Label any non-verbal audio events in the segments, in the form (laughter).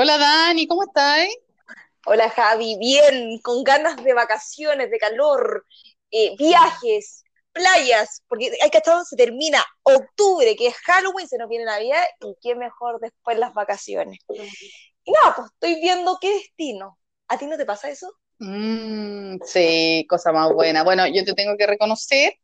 Hola Dani, ¿cómo estás? Hola Javi, bien, con ganas de vacaciones, de calor, eh, viajes, playas, porque hay que estar se termina octubre, que es Halloween, se nos viene Navidad, y qué mejor después las vacaciones. Y nada, pues estoy viendo qué destino. ¿A ti no te pasa eso? Mm, sí, cosa más buena. Bueno, yo te tengo que reconocer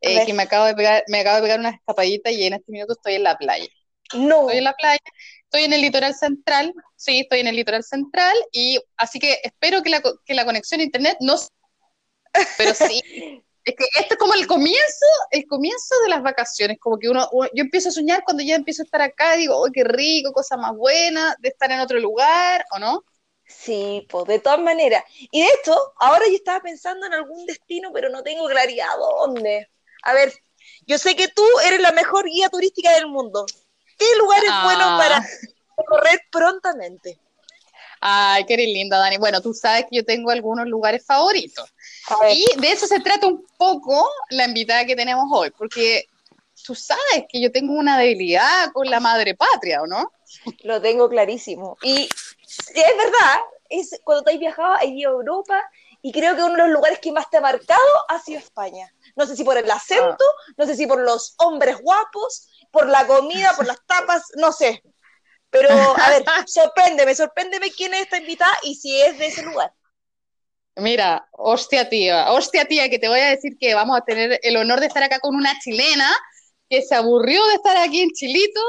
eh, que me acabo de pegar, me acabo de pegar una escapadita y en este minuto estoy en la playa. No. Estoy en la playa, estoy en el litoral central, sí, estoy en el litoral central y así que espero que la, que la conexión a internet no pero sí, es que esto es como el comienzo, el comienzo de las vacaciones, como que uno, yo empiezo a soñar cuando ya empiezo a estar acá, digo, oh, qué rico, cosa más buena de estar en otro lugar, ¿o no? Sí, pues de todas maneras. Y de hecho, ahora yo estaba pensando en algún destino, pero no tengo claridad dónde. A ver, yo sé que tú eres la mejor guía turística del mundo. ¿Qué lugar es bueno Ah. para recorrer prontamente? Ay, qué linda, Dani. Bueno, tú sabes que yo tengo algunos lugares favoritos. Y de eso se trata un poco la invitada que tenemos hoy, porque tú sabes que yo tengo una debilidad con la madre patria, ¿o no? lo tengo clarísimo. Y es verdad, es, cuando te has viajado, has ido a Europa y creo que uno de los lugares que más te ha marcado ha sido España. No sé si por el acento, no sé si por los hombres guapos, por la comida, por las tapas, no sé. Pero, a ver, (laughs) sorpréndeme, sorpréndeme quién es esta invitada y si es de ese lugar. Mira, hostia tía, hostia tía, que te voy a decir que vamos a tener el honor de estar acá con una chilena que se aburrió de estar aquí en Chilito,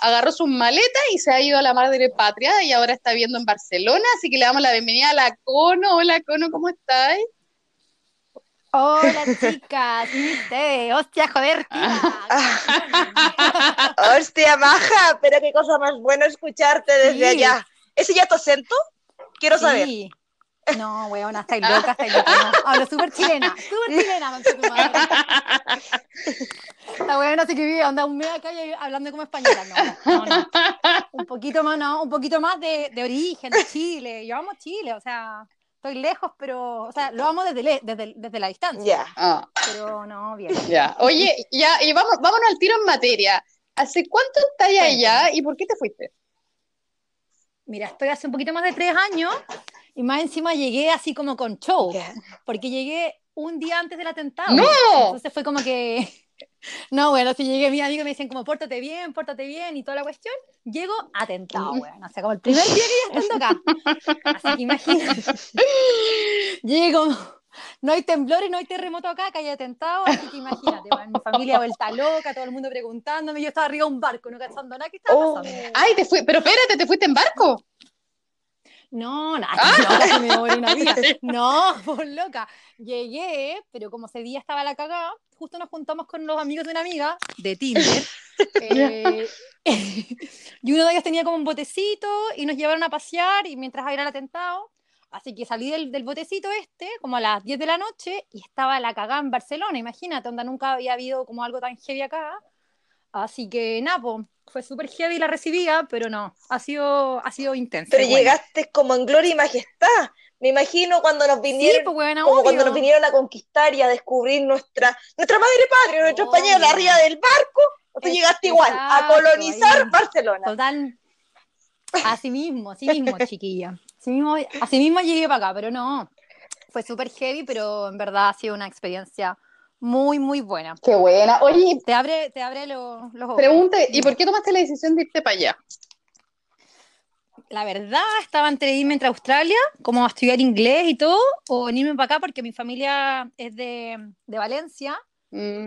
agarró sus maletas y se ha ido a la madre patria y ahora está viviendo en Barcelona, así que le damos la bienvenida a la Cono. Hola Cono, ¿cómo estás? Hola chicas, ¿y ustedes? Hostia, joder, tía. (laughs) Hostia, maja, pero qué cosa más buena escucharte desde Sí. allá. ¿Ese ya tu acento? Quiero saber. Sí. No, weona, estáis loca, estáis loca. No. Hablo súper chilena, súper chilena, concha tu madre. Esta weona se que vive, anda un mes acá y hablando como española. No, no, no. Un poquito más, no, un poquito más de, de origen, de Chile. Yo amo Chile, o sea, estoy lejos, pero, o sea, lo amo desde, le- desde, desde la distancia. Ya. Ah, Pero no, bien. ya. Oye, ya, y vamos, vámonos al tiro en materia. ¿Hace cuánto estás allá y por qué te fuiste? Mira, estoy hace un poquito más de tres años y más encima llegué así como con show. Porque llegué un día antes del atentado. ¡No! Entonces fue como que. No, bueno, si llegué, mis amigos me dicen como, pórtate bien, pórtate bien y toda la cuestión. Llego atentado, bueno, o sea, como el primer día que ya estando acá. Así que imagínate. (laughs) Llego, no hay temblores, no hay terremoto acá, que hay atentado, así que imagínate, mi familia vuelta loca, todo el mundo preguntándome, yo estaba arriba de un barco, no cachando nada que estaba Oh. pasando. Ay, te fui, pero espérate, ¿te fuiste en barco? No, no, no, casi me muero una vida. (laughs) No, por loca. Llegué, pero como ese día estaba la cagada, justo nos juntamos con los amigos de una amiga de Tinder. (laughs) eh, (laughs) y uno de ellos tenía como un botecito y nos llevaron a pasear y mientras era el atentado. Así que salí del, del botecito este, como a las 10 de la noche, y estaba la cagada en Barcelona, imagínate, onda nunca había habido como algo tan heavy acá. Así que nada, po, fue súper heavy la recibía, pero no, ha sido, ha sido intenso. Pero bueno. llegaste como en gloria y majestad. Me imagino cuando nos Sí, vinieron, pues bueno, como cuando nos vinieron a conquistar y a descubrir nuestra, nuestra madre patria, nuestro español arriba del barco. Tú llegaste igual a colonizar ahí. Barcelona. Total. Así mismo, así mismo, (laughs) chiquilla. Así mismo, así mismo llegué para acá, pero no. Fue súper heavy, pero en verdad ha sido una experiencia muy, muy buena. Qué buena. Oye, Te abre, te abre lo- los ojos. pregunte, ¿y por qué tomaste la decisión de irte para allá? La verdad, estaba entre irme entre Australia, como a estudiar inglés y todo, o venirme para acá porque mi familia es de, de Valencia.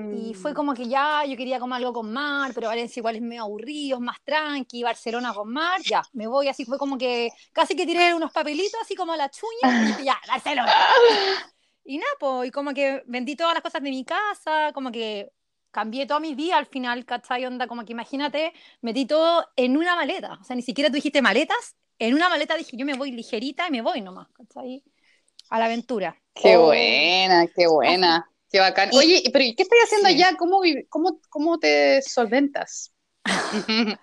Y fue como que ya yo quería como algo con mar, pero Valencia igual es medio aburrido, es más tranqui, Barcelona con mar, ya, me voy así, fue como que casi que tiré unos papelitos así como a la chuña y dije, ya, Barcelona. (laughs) Y nada, pues, y como que vendí todas las cosas de mi casa, como que cambié toda mi vida al final, ¿cachai? Onda, como que imagínate, metí todo en una maleta, o sea, ni siquiera tú dijiste maletas, en una maleta dije, yo me voy ligerita y me voy nomás, ¿cachai? A la aventura. Qué Oh. buena, qué buena, qué bacán. Y- Oye, pero ¿y qué estás haciendo Sí. allá? ¿Cómo, cómo, cómo te solventas? (laughs)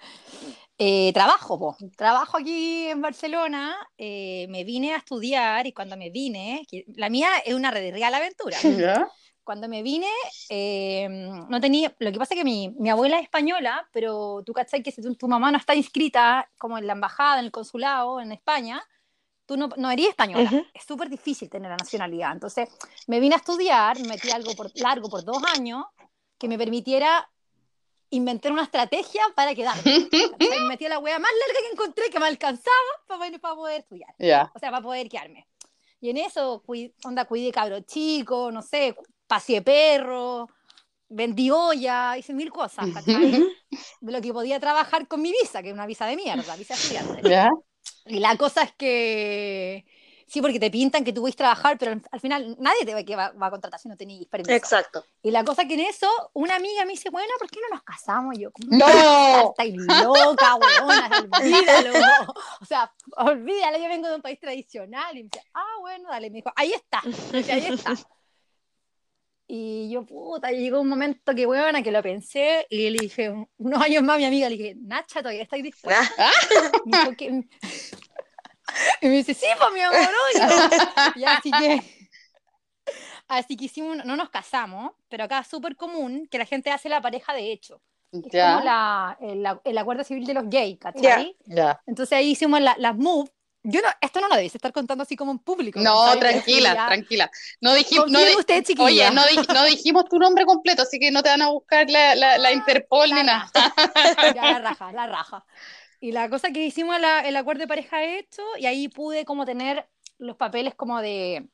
Eh, trabajo, po. trabajo aquí en Barcelona, eh, me vine a estudiar y cuando me vine, la mía es una re- real aventura, (laughs) ¿Ya? cuando me vine, eh, no tenía, lo que pasa es que mi, mi, abuela es española, pero tú cachai que si tu, mamá no está inscrita como en la embajada, en el consulado en España, tú no, no eres española. Es súper difícil tener la nacionalidad. Entonces, me vine a estudiar, me metí algo por, largo por dos años que me permitiera inventar una estrategia para quedarme. (laughs) me metí a la wea más larga que encontré que me alcanzaba para, para poder estudiar. O sea, para poder quedarme. Y en eso, onda, cuidé cabro chico, no sé, pasé perro, vendí olla, hice mil cosas, ¿cachai? (laughs) De lo que podía trabajar con mi visa, que es una visa de mierda, visa estudiante. Y la cosa es que sí, porque te pintan que tú puedes trabajar, pero al, final nadie te va, que va, a contratar si no tenés permiso. Exacto. Y la cosa que en eso, una amiga me dice, bueno, ¿por qué no nos casamos? Y yo, ¡No! Estás loca, weona, olvídalo. (laughs) O sea, olvídalo, yo vengo de un país tradicional. Y me dice, ah, bueno, dale. Me dijo, ahí está, ahí está. Y yo, puta, llegó un momento que, weona, que lo pensé y le dije, unos años más a mi amiga, le dije, Nacha, todavía estáis dispuesta. Ah. me dijo que... (laughs) Y me dice, sí, pues mi amor, (laughs) y, así que... Así que hicimos, no nos casamos, pero acá es súper común que la gente hace la pareja de hecho. Es como la, el, acuerdo civil de los gays, ¿cachai? Entonces ahí hicimos las la move yo no, esto no lo debes estar contando así como en público. No, tranquila, tranquila. No dijimos, no, usted, oye, no, no, dijimos tu nombre completo, así que no te van a buscar la, la, la Interpol ni nada. Ya, la raja, la raja. Y la cosa que hicimos el acuerdo de pareja hecho, y ahí pude como tener los papeles como de,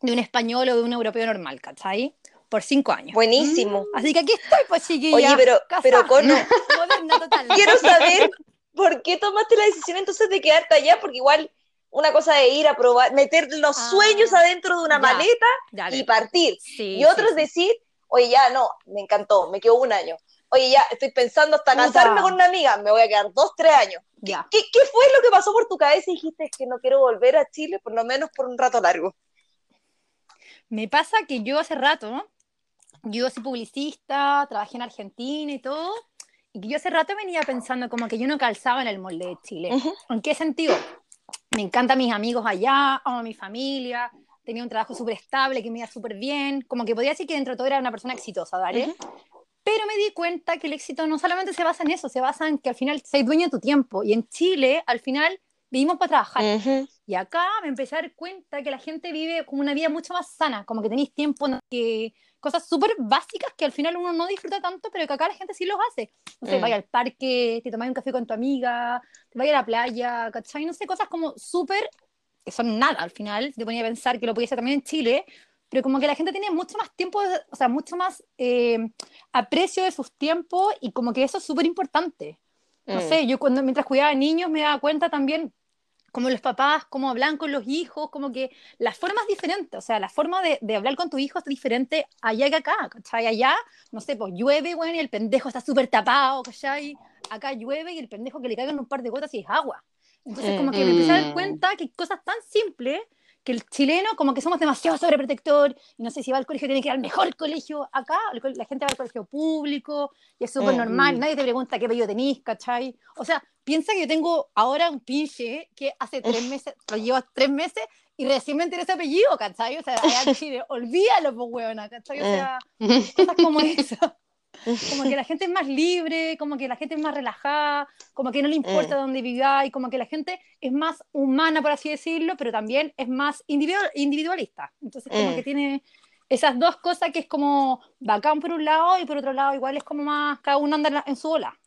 de un español o de un europeo normal, ¿cachai? Por cinco años. Buenísimo. Mm. Así que aquí estoy, pues chiquilla. Oye, pero, pero con... (laughs) Quiero saber por qué tomaste la decisión entonces de quedarte allá, porque igual una cosa de ir a probar, meter los ah. sueños adentro de una maleta y partir. y otro es decir, oye, ya no, me encantó, me quedo un año oye, ya estoy pensando hasta casarme con una amiga, me voy a quedar dos, tres años. Ya. ¿Qué, ¿Qué, fue lo que pasó por tu cabeza y dijiste que no quiero volver a Chile, por lo menos por un rato largo? Me pasa que yo hace rato, yo soy publicista, trabajé en Argentina y todo, y que yo hace rato venía pensando como que yo no calzaba en el molde de Chile. ¿En qué sentido? Me encantan mis amigos allá, amo a mi familia, tenía un trabajo súper estable, que me iba súper bien, como que podía decir que dentro de todo era una persona exitosa, ¿vale? Pero me di cuenta que el éxito no solamente se basa en eso, se basa en que al final seas dueño de tu tiempo. Y en Chile, al final, vivimos para trabajar. Y acá me empecé a dar cuenta que la gente vive como una vida mucho más sana, como que tenéis tiempo, que cosas súper básicas que al final uno no disfruta tanto, pero que acá la gente sí los hace. No sé, mm. vaya al parque, te tomáis un café con tu amiga, te vaya a la playa, ¿cachai? No sé, cosas como súper, que son nada al final, te ponía a pensar que lo podía hacer también en Chile, pero como que la gente tiene mucho más tiempo, o sea, mucho más eh, aprecio de sus tiempos y como que eso es súper importante. No mm. sé, yo cuando mientras cuidaba niños me daba cuenta también como los papás, cómo hablan con los hijos, como que las formas diferentes, o sea, la forma de, de, hablar con tu hijo es diferente allá que acá, ¿cachai? Allá, no sé, pues llueve, bueno, y el pendejo está súper tapado, ¿cachai? Acá llueve y el pendejo que le caigan un par de gotas y es agua. Entonces, como que me empecé a dar mm. cuenta que cosas tan simples que el chileno como que somos demasiado sobreprotector y no sé si va al colegio tiene que ir al mejor colegio acá, la gente va al colegio público y es súper normal, nadie te pregunta qué apellido tenés, ¿cachai? O sea, piensa que yo tengo ahora un pinche que hace tres meses, lo llevo tres meses y recién me enteré ese apellido, ¿cachai? O sea, allá en Chile, olvídalo, pues, huevona, ¿cachai? O sea, cosas como eso (laughs) como que la gente es más libre, como que la gente es más relajada, como que no le importa mm. dónde y como que la gente es más humana, por así decirlo, pero también es más individualista. Entonces, como que mm. tiene esas dos cosas que es como bacán por un lado y por otro lado igual es como más, cada uno anda en su ola.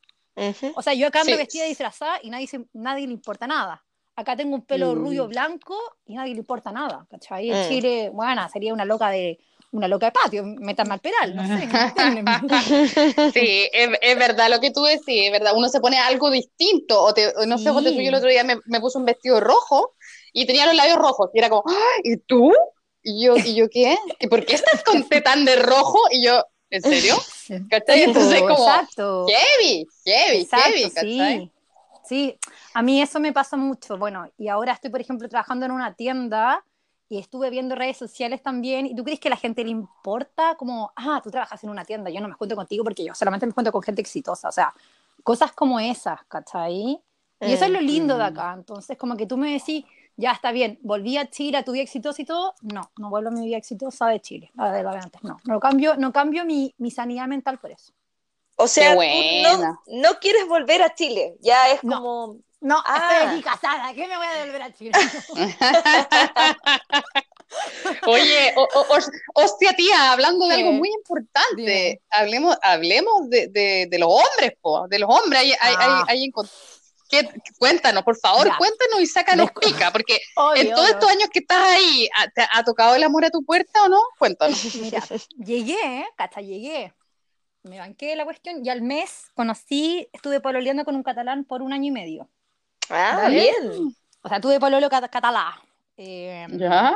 O sea, yo acá ando vestida disfrazada y nadie, nadie le importa nada. Acá tengo un pelo rubio mm. blanco y nadie le importa nada, ¿cachai? En Chile, bueno, sería una loca de una loca de patio, metan al peral, no sé. (laughs) sí, es, verdad lo que tú decís, es verdad. Uno se pone algo distinto, o, te, no sé, yo el otro día me, me, puse un vestido rojo y tenía los labios rojos, y era como, ¿y tú? Y yo, ¿y yo qué? ¿Y por qué estás con tan de rojo? Y yo, ¿en serio? ¿Cachai? Entonces, como, exacto. heavy, heavy, heavy, Sí. sí, a mí eso me pasa mucho. Bueno, y ahora estoy, por ejemplo, trabajando en una tienda y estuve viendo redes sociales también, ¿y tú crees que a la gente le importa como, ah, tú trabajas en una tienda, yo no me junto contigo porque yo solamente me junto con gente exitosa? O sea, cosas como esas, ¿cachai? Y eso es lo lindo de acá. Entonces, como que tú me decís, ya está bien, volví a Chile, a tu vida exitosa y todo. No, no vuelvo a mi vida exitosa de Chile, la de, la de antes. No, no cambio, no cambio mi, mi sanidad mental por eso. O sea, tú no, no, quieres volver a Chile, ya es como... No, ah. estoy aquí casada, ¿qué me voy a volver a Chile? (laughs) Oye, o, o, hostia tía, hablando de algo muy importante, hablemos, hablemos de, de, de, los hombres, po, de los hombres, hay, ah. hay, hay, ¿Qué, cuéntanos, por favor, ya. cuéntanos y sácanos pica, porque obvio, en todos obvio. estos años que estás ahí, ¿te ha tocado el amor a tu puerta o no? Cuéntanos. (laughs) Mira, llegué, hasta llegué, me banqué la cuestión y al mes conocí, estuve pololeando con un catalán por un año y medio. Ah, bien. O sea, tuve pololo cat catalán. Eh, ¿Ya?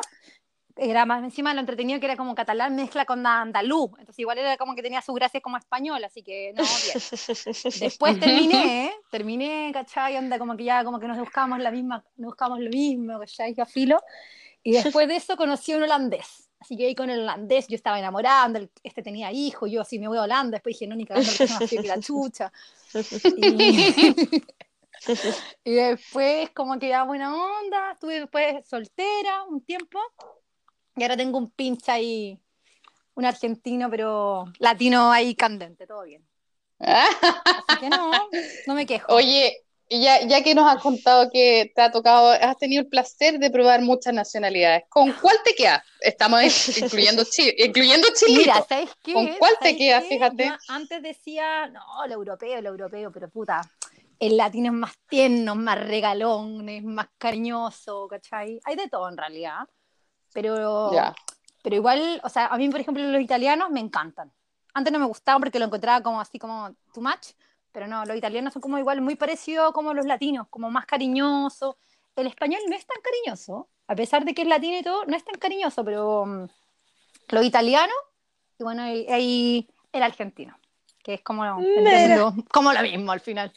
Era más encima lo entretenido que era como catalán mezcla con andaluz. Entonces igual era como que tenía su gracia como español, así que no, bien. (laughs) Después terminé, terminé, ¿cachai? Onda como que ya como que nos buscamos la misma, nos buscamos lo mismo, ¿cachai? A filo. Y después de eso conocí a un holandés. Así que ahí con el holandés yo estaba enamorando, este tenía hijo, yo así me voy a Holanda, después dije, no, ni cagando, que la chucha. (laughs) Y... (laughs) (laughs) y después como que ya buena onda, estuve después soltera un tiempo y ahora tengo un pinche ahí, un argentino, pero latino ahí candente, todo bien. Así que no, no me quejo. Oye, ya, ya que nos has contado que te ha tocado, has tenido el placer de probar muchas nacionalidades, ¿con cuál te quedas? Estamos (laughs) incluyendo Chile, incluyendo Chile. Mira, ¿sabes qué? ¿Con cuál te quedas? Fíjate. Yo antes decía, no, el europeo, el europeo, pero puta, el latino es más tierno, más regalón, es más cariñoso, ¿cachai? Hay de todo en realidad. Pero, pero igual, o sea, a mí, por ejemplo, los italianos me encantan. Antes no me gustaban porque lo encontraba como así como too much, pero no, los italianos son como igual muy parecidos como los latinos, como más cariñosos. El español no es tan cariñoso, a pesar de que es latino y todo, no es tan cariñoso, pero um, los italianos, y bueno, hay, hay el argentino, que es como, como lo mismo al final.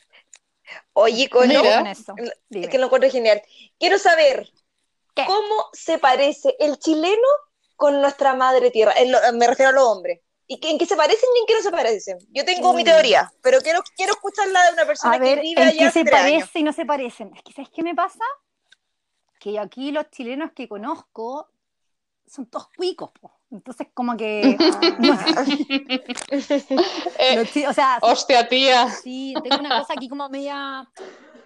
Oye, con, eso. Es que lo encuentro genial. Quiero saber, ¿Qué? ¿Cómo se parece el chileno con nuestra madre tierra? Me refiero a los hombres. ¿Y en qué se parecen y en qué no se parecen? Yo tengo mm. mi teoría, pero quiero, quiero escucharla de una persona a ver, que vive ¿en allá. qué se parece años. y no se parecen? Es que, ¿sabes qué me pasa? Que aquí los chilenos que conozco son todos cuicos, po. Entonces, como que. (laughs) no, eh, o sea, hostia, tía. Sí, tengo una cosa aquí como media.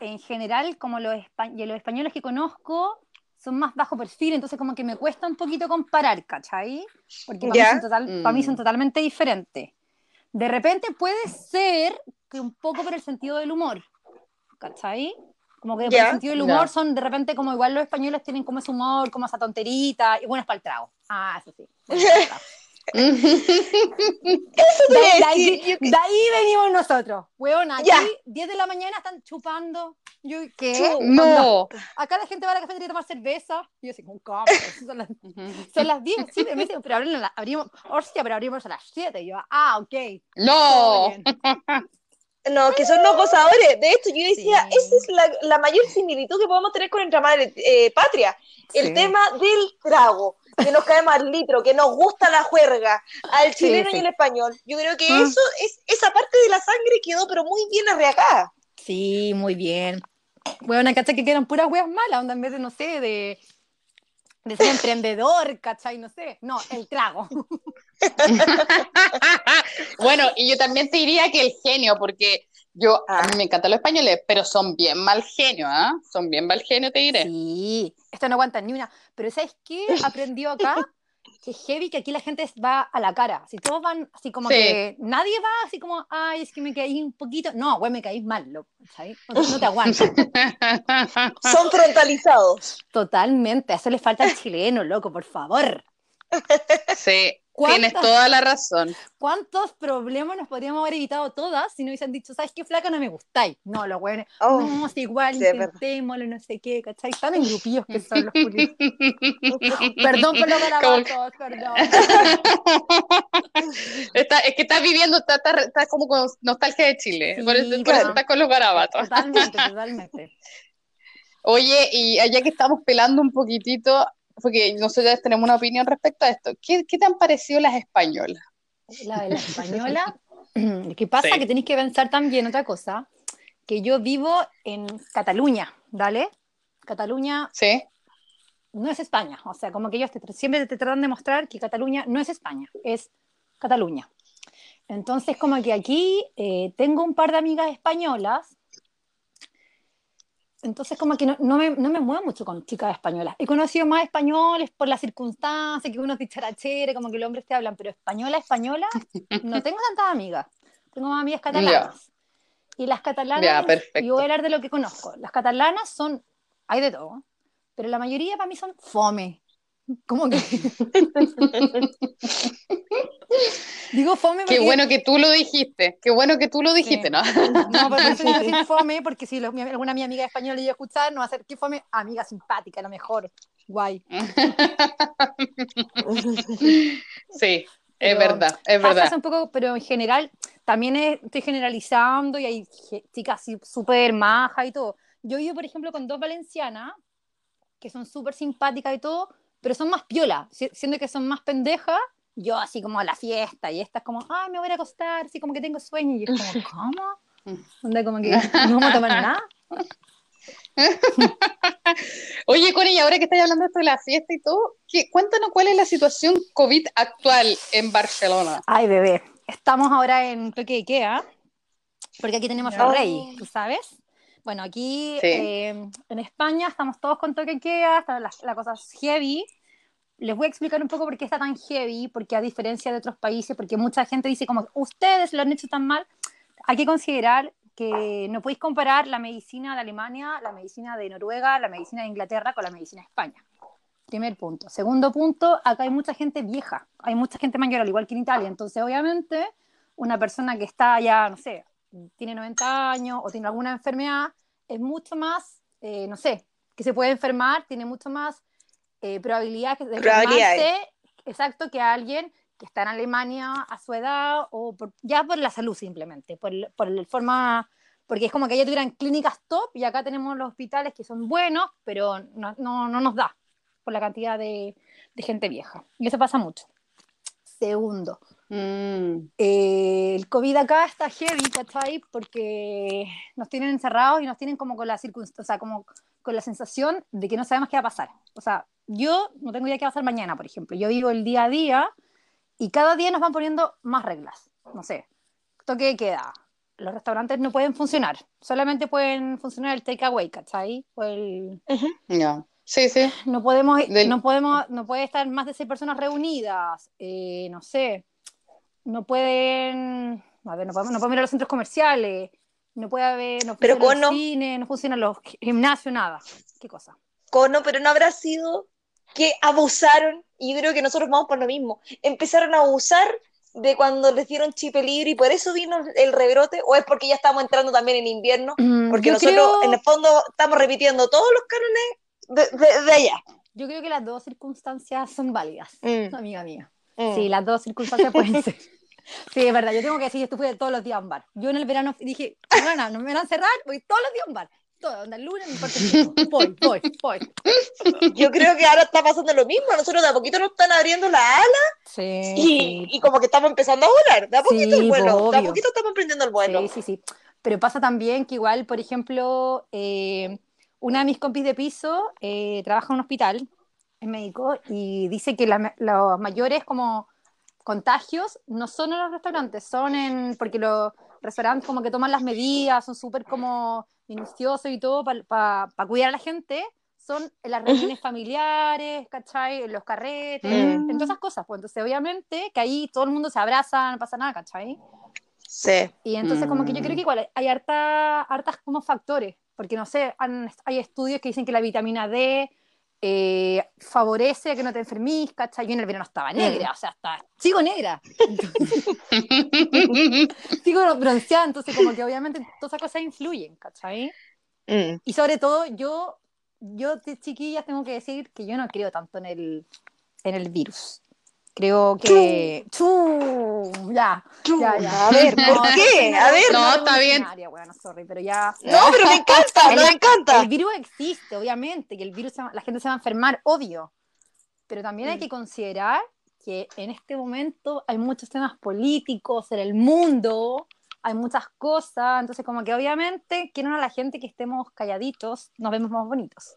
En general, como los, espa los españoles que conozco, son más bajo perfil, entonces como que me cuesta un poquito comparar, ¿cachai? Porque para, mí son, total, mm. para mí son totalmente diferentes. De repente puede ser que un poco por el sentido del humor, ¿cachai? Como que por el sentido del humor yeah. son de repente como igual los españoles tienen como ese humor, como esa tonterita, y bueno, es para el trago. Ah, eso sí. (laughs) Eso de, ahí, de, ahí, de, ahí, venimos nosotros. Weón, aquí, Ya. 10 de la mañana están chupando. Yo, ¿qué? No. Acá la gente va a la cafetería a tomar cerveza. Y yo así, ¿cómo? (laughs) Son las, son las 10. Sí, me dicen, pero abrimos, abrimos, hostia, pero abrimos a las 7. Y yo, ah, ok. No. (laughs) No, que son los gozadores. De hecho, yo decía, Sí. esa es la, la mayor similitud que podemos tener con nuestra madre eh, patria. El Sí. tema del trago, que nos cae al litro, que nos gusta la juerga, al chileno sí. y el español. Yo creo que Mm. eso es esa parte de la sangre quedó pero muy bien arreacada. Sí, muy bien. Bueno, ¿cachai? Que quedan puras weas malas, onda en vez de, no sé, de, de ser emprendedor, ¿cachai? No sé. No, el trago. (laughs) bueno, y yo también te diría que el genio, porque yo, a Ah. mí me encantan los españoles, pero son bien mal genio, ¿ah? Son bien mal genio, te diré. Sí, esto no aguanta ni una. Pero ¿sabes qué? (laughs) Aprendió acá que heavy que aquí la gente va a la cara. Si todos van así como Sí. que nadie va así como, ay, es que me caí un poquito. No, güey, me caís mal, loco. ¿sabes? No, no te aguanto. (laughs) Son frontalizados. Totalmente. Eso le falta al chileno, loco, por favor. sí, ¿Cuántas- tienes toda la razón. ¿Cuántos problemas nos podríamos haber evitado todas si no hubiesen dicho, ¿sabes qué, flaca? No me gustáis. No, los güeyes, Oh, no, igual, es verdad. intentémoslo, no sé qué, ¿cachai? Tan engrupillos que son los culios. (laughs) Perdón por los garabatos, perdón. (laughs) Está, es que estás viviendo, estás está, está como con nostalgia de Chile, Sí, por, eso, por claro. eso estás con los garabatos. Totalmente, totalmente. (laughs) Oye, y allá que estamos pelando un poquitito, porque nosotros tenemos una opinión respecto a esto, ¿qué, qué te han parecido las españolas? La de la española, (laughs) (clears throat) ¿qué pasa? Sí. Que tenéis que pensar también otra cosa, que yo vivo en Cataluña, ¿vale? Cataluña Sí. no es España, o sea, como que ellos te- siempre te tratan de mostrar que Cataluña no es España, es Cataluña. Entonces, como que aquí eh, tengo un par de amigas españolas, entonces como que no, no me, no me muevo mucho con chicas españolas. He conocido más españoles por las circunstancias, que uno es dicharachere, como que los hombres te hablan, pero española, española, no tengo tantas amigas. Tengo más amigas catalanas. Y las catalanas, perfecto. y voy a hablar de lo que conozco. Las catalanas son, hay de todo, pero la mayoría para mí son fome. Como que. (laughs) Digo fome porque. Qué bueno que tú lo dijiste. Qué bueno que tú lo dijiste, Sí. ¿no? No, pero eso yo decir (laughs) fome, porque si lo- mi- alguna mi amiga española llega a escuchar, no va a ser que fome, amiga simpática, a lo mejor. Guay. (laughs) Sí, es Pero verdad, es verdad. un poco, pero en general también es- estoy generalizando y hay chicas súper majas y todo. Yo vivo, por ejemplo, con dos valencianas que son súper simpáticas y todo, pero son más piola, si- siendo que son más pendejas. Yo así como a la fiesta y estas como, ay, me voy a acostar, así como que tengo sueño. Y es como, (laughs) ¿cómo? Onda como que no vamos a tomar nada. (laughs) Oye, Connie, ahora que estás hablando de esto de la fiesta y todo, ¿qué- cuéntanos cuál es la situación COVID actual en Barcelona. Ay, bebé, estamos ahora en toque de Ikea, porque aquí tenemos No. al rey, ¿tú sabes? Bueno, aquí Sí. eh, en España estamos todos con toque Ikea, está la, la cosa es heavy. Les voy a explicar un poco por qué está tan heavy, porque a diferencia de otros países, porque mucha gente dice como, ustedes lo han hecho tan mal, hay que considerar que no podéis comparar la medicina de Alemania, la medicina de Noruega, la medicina de Inglaterra con la medicina de España. Primer punto. Segundo punto, acá hay mucha gente vieja, hay mucha gente mayor, al igual que en Italia. Entonces, obviamente, una persona que está ya, no sé, tiene 90 años o tiene alguna enfermedad, es mucho más, eh, no sé, que se puede enfermar, tiene mucho más eh, probabilidad de enfermarse, exacto, que alguien que está en Alemania a su edad o por- ya por la salud simplemente, por, por el forma, porque es como que allá tuvieran clínicas top y acá tenemos los hospitales que son buenos, pero no, no, no nos da por la cantidad de, de gente vieja. Y eso pasa mucho. Segundo, Mm, eh, el COVID acá está heavy, ¿cachai? Porque nos tienen encerrados y nos tienen como con la circunstancia, o sea, como con la sensación de que no sabemos qué va a pasar. O sea, yo no tengo idea qué va a pasar mañana, por ejemplo. Yo vivo el día a día y cada día nos van poniendo más reglas. No sé, toque de queda. Los restaurantes no pueden funcionar, solamente pueden funcionar el takeaway, ¿cachai? O el, ya. Sí, sí. no podemos, Del- no podemos, no puede estar más de seis personas reunidas, eh, no sé, no pueden, a ver, no podemos, no podemos ir a los centros comerciales, no puede haber, no Pero funcionan los cines, no funcionan los gimnasios, nada. ¿Qué cosa? Cono, pero no habrá sido que abusaron, y yo creo que nosotros vamos por lo mismo, empezaron a abusar de cuando les dieron chip libre y por eso vino el rebrote, o es porque ya estamos entrando también en invierno, porque yo, nosotros creo, en el fondo estamos repitiendo todos los cánones de, de- de allá. yo creo que las dos circunstancias son válidas, Mm, amiga mía. Mm. Sí, las dos circunstancias pueden (laughs) ser. Sí, es verdad, yo tengo que decir, yo estuve todos los días a un bar. Yo en el verano dije, bueno, no me van a cerrar, voy todos los días a un bar. Todo, onda, el lunes, me importa el. Voy, voy, voy. Yo creo que ahora está pasando lo mismo, nosotros de a poquito nos están abriendo la ala Sí, y, sí. y como que estamos empezando a volar, de a poquito Sí, el vuelo, de a obvio. poquito estamos aprendiendo el vuelo. Sí, sí, sí. Pero pasa también que igual, por ejemplo, eh, una de mis compis de piso eh, trabaja en un hospital, es médico, y dice que la los mayores como contagios no son en los restaurantes, son en, porque los restaurantes como que toman las medidas, son súper como minuciosos y todo para cuidar a la gente, son en las reuniones familiares, ¿cachai? En los carretes, Mm. en todas esas cosas. Pues entonces, obviamente, que ahí todo el mundo se abraza, no pasa nada, ¿cachai? Sí. Y entonces como que yo Mm. creo que igual hay harta, hartas como factores, porque no sé, han- hay estudios que dicen que la vitamina D eh, favorece a que no te enfermís, ¿cachai? Yo en el verano estaba negra, o sea, estaba, sigo negra, (laughs) sigo bronceada, entonces como que obviamente todas esas cosas influyen, ¿cachai? Mm. Y sobre todo yo, yo chiquillas tengo que decir que yo no creo tanto en el, en el virus. Creo que... ¡Chu! Ya, ya, ya. A ver, ¿por No, (laughs) qué? A ver. No, está bien. Bueno, sorry, pero ya. No, pero me encanta, (laughs) El- me encanta. El virus existe, obviamente, que el virus, se va- la gente se va a enfermar, obvio. Pero también hay Mm. que considerar que en este momento hay muchos temas políticos en el mundo, hay muchas cosas, entonces como que obviamente quieren a la gente que estemos calladitos, nos vemos más bonitos.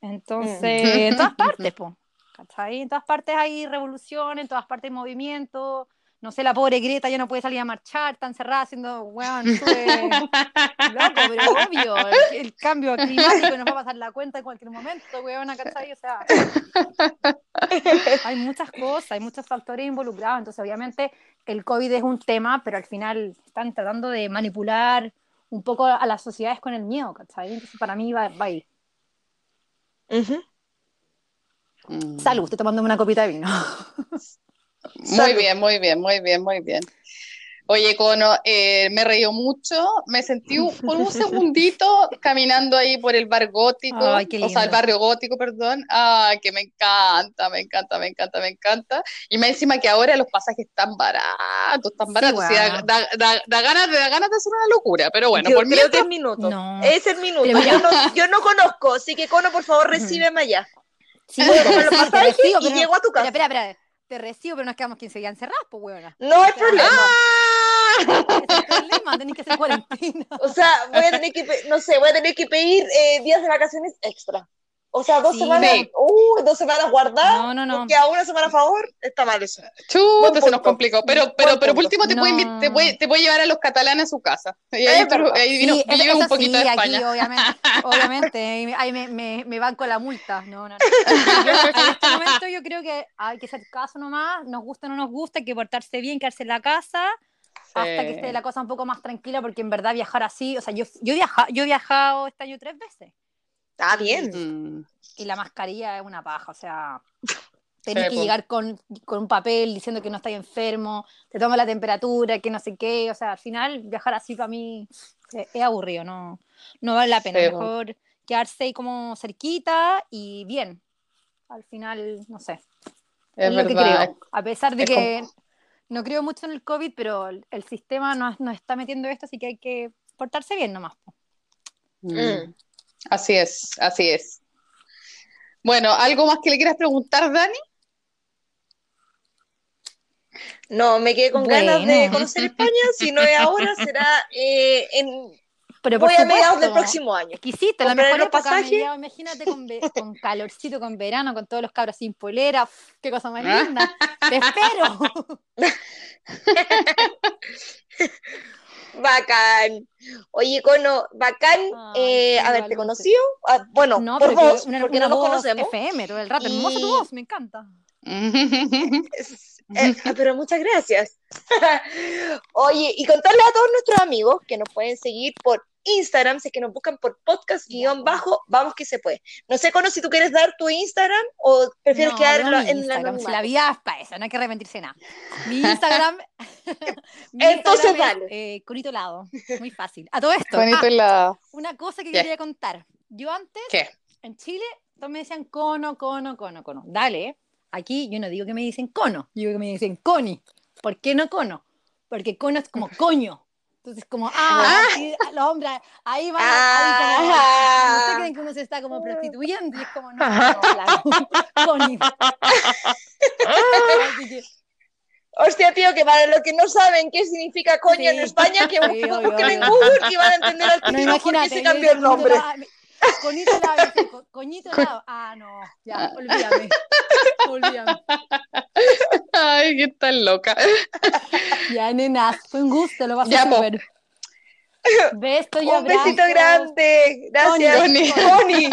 Entonces, en todas (laughs) partes, pues, ¿cachai? En todas partes hay revolución, en todas partes hay movimiento, no sé, la pobre Greta ya no puede salir a marchar, está encerrada haciendo, weón, (laughs) loco, pero obvio, el, cambio climático nos va a pasar la cuenta en cualquier momento, weón, ¿cachai? O sea, hay muchas cosas, hay muchos factores involucrados, entonces obviamente el COVID es un tema, pero al final están tratando de manipular un poco a las sociedades con el miedo, ¿cachai? Entonces para mí va, va ahí. Salud, estoy tomándome una copita de vino. Muy bien, muy bien, muy bien, muy bien. Oye, Cono, eh, me reíó mucho, me sentí por un (laughs) segundito caminando ahí por el bar gótico, o sea, el barrio gótico, perdón. Ay, que me encanta, me encanta, me encanta, me encanta. Y me encima que ahora los pasajes están baratos, están baratos. da, da, ganas, da ganas de hacer una locura, pero bueno, por creo que es minuto. Es el minuto. Yo no, (laughs) yo no, conozco, así que Cono, por favor, recíbeme allá. Sí, voy a los pasajes y llego a tu casa. Espera, espera, espera te recibo, pero nos quedamos 15 días encerrados, pues, huevona. No hay problema. ¡Ah! Es problema, tenés que hacer cuarentena. O sea, voy a tener que, no sé, voy a tener que pedir eh, días de vacaciones extra. O sea, dos semanas, uh, dos semanas guardadas, no, no, no. porque a una semana a favor está mal eso. Chuta, se nos complicó. Pero, pero, pero por último te, puede, te, puede, te puede llevar a los catalanes a su casa. Y ahí, ahí vino, sí, vive un poquito sí, de España. Aquí, obviamente, (laughs) obviamente ahí me, me, me van con la multa. No, no, no. (laughs) en este momento yo creo que hay que hacer caso nomás, nos gusta o no nos gusta, hay que portarse bien, quedarse en la casa. hasta que esté la cosa un poco más tranquila, porque en verdad viajar así, o sea, yo, yo, viaja, yo he viajado este año tres veces. Está bien. Mm. Y la mascarilla es una paja, o sea, (laughs) tenés que llegar con, con, un papel diciendo que no estás enfermo, te toma la temperatura, que no sé qué, o sea, al final viajar así para mí es, aburrido, no, no vale la pena, mejor quedarse como cerquita y bien. Al final, no sé. Es, lo que creo. A pesar de que no creo mucho en el COVID, pero el, sistema nos, nos, está metiendo esto, así que hay que portarse bien nomás. Mm. Así es, así es. Bueno, ¿algo más que le quieras preguntar, Dani? No, me quedé con ganas de conocer España. Si no es ahora, será eh, en. Pero Voy a mediados del próximo año. Quisiste, la mejor época, imagínate con, (laughs) con, calorcito, con verano, con todos los cabros sin polera. qué cosa más linda. Te espero. (laughs) (laughs) Bacán. Oye, Cono, bacán eh, haberte conocido. Ah, bueno, no, por vos, una, porque no nos conocemos. FM, todo el rato. Y... Hermosa tu voz, me encanta. (laughs) Eh, ah, pero muchas gracias. (laughs) Oye, y contarle a todos nuestros amigos que nos pueden seguir por Instagram, si es que nos buscan por podcast guion bajo, vamos que se puede. No sé, Cono, si tú quieres dar tu Instagram o prefieres quedarlo en la La vida es para eso, no hay que arrepentirse nada. (laughs) (laughs) Mi Instagram. Entonces, dale. Eh, conito lado, muy fácil. A todo esto. Conito ah, lado. Una cosa que quería contar. Yo antes, en Chile, todos me decían cono, cono, cono, cono. Dale, aquí yo no digo que me dicen cono, yo digo que me dicen coni. ¿Por qué no cono? Porque cono es como coño. Entonces, como, ah, ah. los hombres ahí van, ah. no sé, creen que uno se está como prostituyendo y es como, no, no, claro, (laughs) Connie. Hostia, tío, que para los que no saben qué significa coño en España, que sí, busquen en Google y van a entender al final no, por qué se cambió el nombre. Coñito lado, coñito lado. Ah, no, ya, olvídame. Olvídame. (laughs) Ay, qué tan loca. (laughs) Ya, nena, fue un gusto, lo vas a ver. Besos y Un besito grande. Gracias, Connie.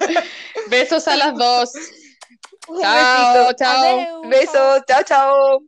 (laughs) Besos a las dos. Un chao, besito. Chao. Besos. Chao, chao.